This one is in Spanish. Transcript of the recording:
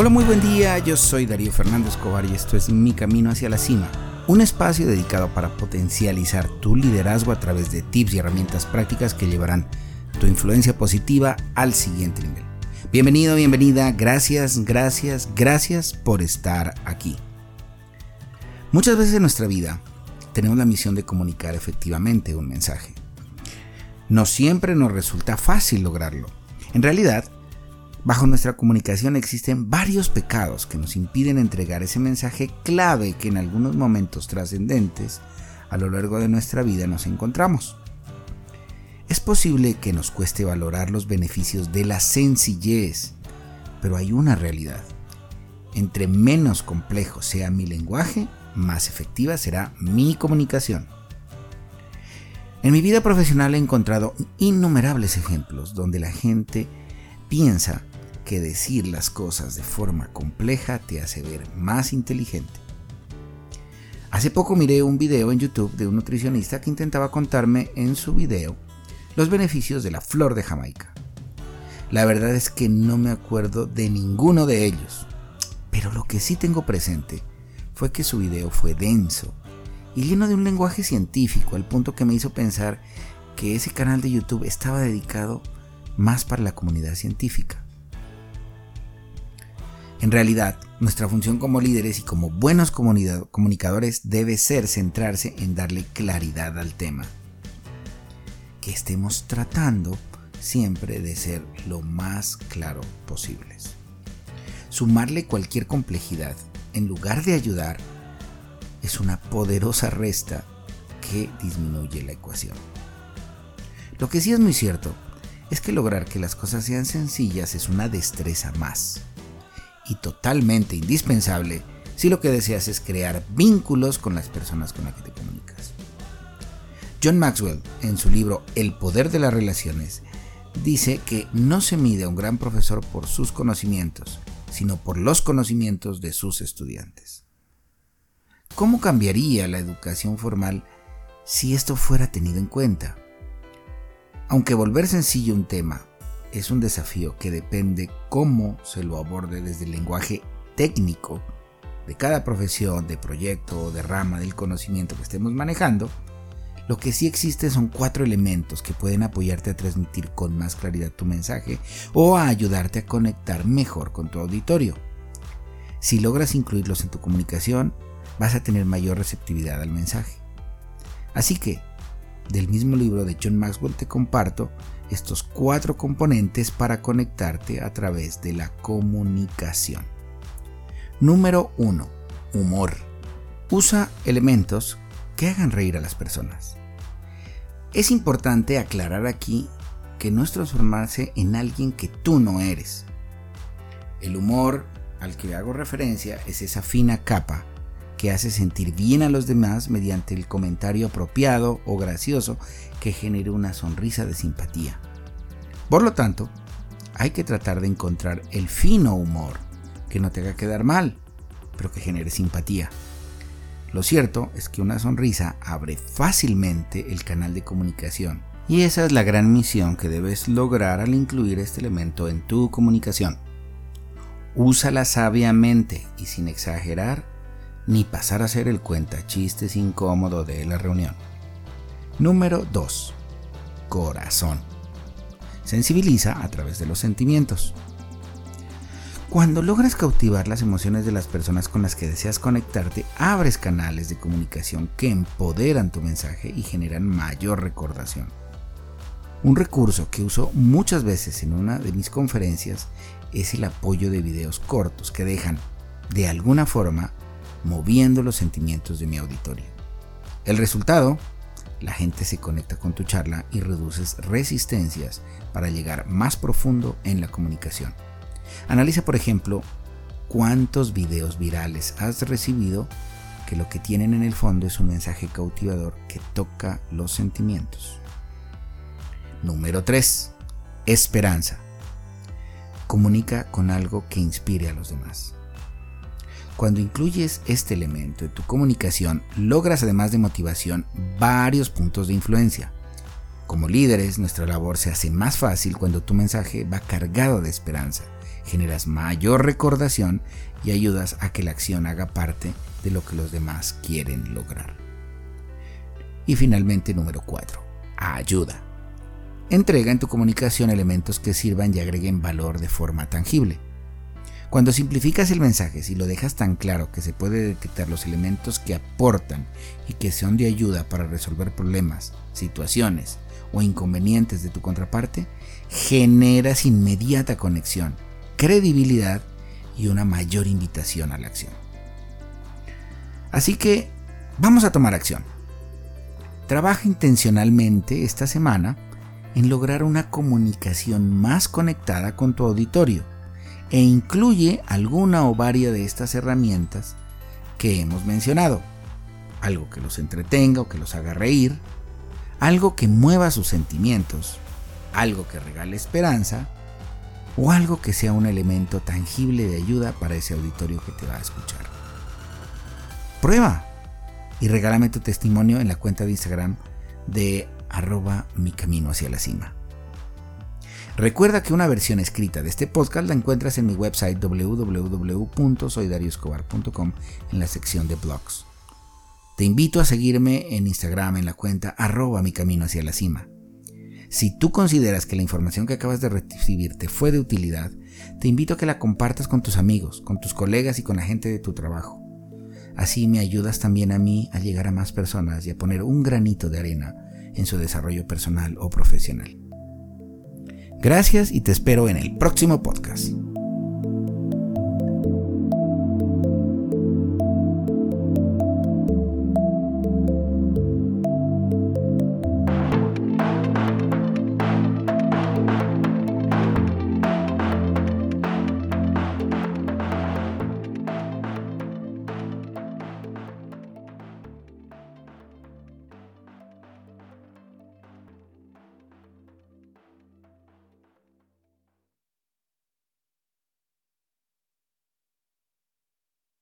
Hola, muy buen día, yo soy Darío Fernández Escobar y esto es Mi Camino hacia la Cima, un espacio dedicado para potencializar tu liderazgo a través de tips y herramientas prácticas que llevarán tu influencia positiva al siguiente nivel. Bienvenido, bienvenida, gracias, gracias, gracias por estar aquí. Muchas veces en nuestra vida tenemos la misión de comunicar efectivamente un mensaje. No siempre nos resulta fácil lograrlo. En realidad, bajo nuestra comunicación existen varios pecados que nos impiden entregar ese mensaje clave que en algunos momentos trascendentes a lo largo de nuestra vida nos encontramos. Es posible que nos cueste valorar los beneficios de la sencillez, pero hay una realidad. Entre menos complejo sea mi lenguaje, más efectiva será mi comunicación. En mi vida profesional he encontrado innumerables ejemplos donde la gente piensa que decir las cosas de forma compleja te hace ver más inteligente. Hace poco miré un video en YouTube de un nutricionista que intentaba contarme en su video los beneficios de la flor de Jamaica. La verdad es que no me acuerdo de ninguno de ellos, pero lo que sí tengo presente fue que su video fue denso y lleno de un lenguaje científico al punto que me hizo pensar que ese canal de YouTube estaba dedicado más para la comunidad científica. En realidad, nuestra función como líderes y como buenos comunicadores debe ser centrarse en darle claridad al tema. Que estemos tratando siempre de ser lo más claro posibles. Sumarle cualquier complejidad en lugar de ayudar es una poderosa resta que disminuye la ecuación. Lo que sí es muy cierto es que lograr que las cosas sean sencillas es una destreza más y totalmente indispensable si lo que deseas es crear vínculos con las personas con las que te comunicas. John Maxwell, en su libro El poder de las relaciones, dice que no se mide a un gran profesor por sus conocimientos, sino por los conocimientos de sus estudiantes. ¿Cómo cambiaría la educación formal si esto fuera tenido en cuenta? Aunque volver sencillo un tema es un desafío que depende cómo se lo aborde desde el lenguaje técnico de cada profesión, de proyecto o de rama del conocimiento que estemos manejando, lo que sí existe son cuatro elementos que pueden apoyarte a transmitir con más claridad tu mensaje o a ayudarte a conectar mejor con tu auditorio. Si logras incluirlos en tu comunicación, vas a tener mayor receptividad al mensaje. Así que, del mismo libro de John Maxwell te comparto estos cuatro componentes para conectarte a través de la comunicación. Número 1. Humor. Usa elementos que hagan reír a las personas. Es importante aclarar aquí que no es transformarse en alguien que tú no eres. El humor al que hago referencia es esa fina capa que hace sentir bien a los demás mediante el comentario apropiado o gracioso que genere una sonrisa de simpatía. Por lo tanto, hay que tratar de encontrar el fino humor que no te haga quedar mal, pero que genere simpatía. Lo cierto es que una sonrisa abre fácilmente el canal de comunicación y esa es la gran misión que debes lograr al incluir este elemento en tu comunicación. Úsala sabiamente y sin exagerar ni pasar a ser el cuenta chistes incómodo de la reunión. Número 2. Corazón. Sensibiliza a través de los sentimientos. Cuando logras cautivar las emociones de las personas con las que deseas conectarte, abres canales de comunicación que empoderan tu mensaje y generan mayor recordación. Un recurso que uso muchas veces en una de mis conferencias es el apoyo de videos cortos que dejan, de alguna forma, moviendo los sentimientos de mi auditorio. El resultado, la gente se conecta con tu charla y reduces resistencias para llegar más profundo en la comunicación. Analiza, por ejemplo, cuántos videos virales has recibido que lo que tienen en el fondo es un mensaje cautivador que toca los sentimientos. Número 3. Esperanza. Comunica con algo que inspire a los demás. Cuando incluyes este elemento en tu comunicación, logras además de motivación varios puntos de influencia. Como líderes, nuestra labor se hace más fácil cuando tu mensaje va cargado de esperanza, generas mayor recordación y ayudas a que la acción haga parte de lo que los demás quieren lograr. Y finalmente número 4. Ayuda. Entrega en tu comunicación elementos que sirvan y agreguen valor de forma tangible. Cuando simplificas el mensaje, si lo dejas tan claro que se puede detectar los elementos que aportan y que son de ayuda para resolver problemas, situaciones o inconvenientes de tu contraparte, generas inmediata conexión, credibilidad y una mayor invitación a la acción. Así que vamos a tomar acción. Trabaja intencionalmente esta semana en lograr una comunicación más conectada con tu auditorio e incluye alguna o varias de estas herramientas que hemos mencionado. Algo que los entretenga o que los haga reír, algo que mueva sus sentimientos, algo que regale esperanza o algo que sea un elemento tangible de ayuda para ese auditorio que te va a escuchar. Prueba y regálame tu testimonio en la cuenta de Instagram de arroba mi camino hacia la cima. Recuerda que una versión escrita de este podcast la encuentras en mi website www.soydarioscobar.com en la sección de blogs. Te invito a seguirme en Instagram en la cuenta arroba mi camino hacia la cima. Si tú consideras que la información que acabas de recibir te fue de utilidad, te invito a que la compartas con tus amigos, con tus colegas y con la gente de tu trabajo. Así me ayudas también a mí a llegar a más personas y a poner un granito de arena en su desarrollo personal o profesional. Gracias y te espero en el próximo podcast.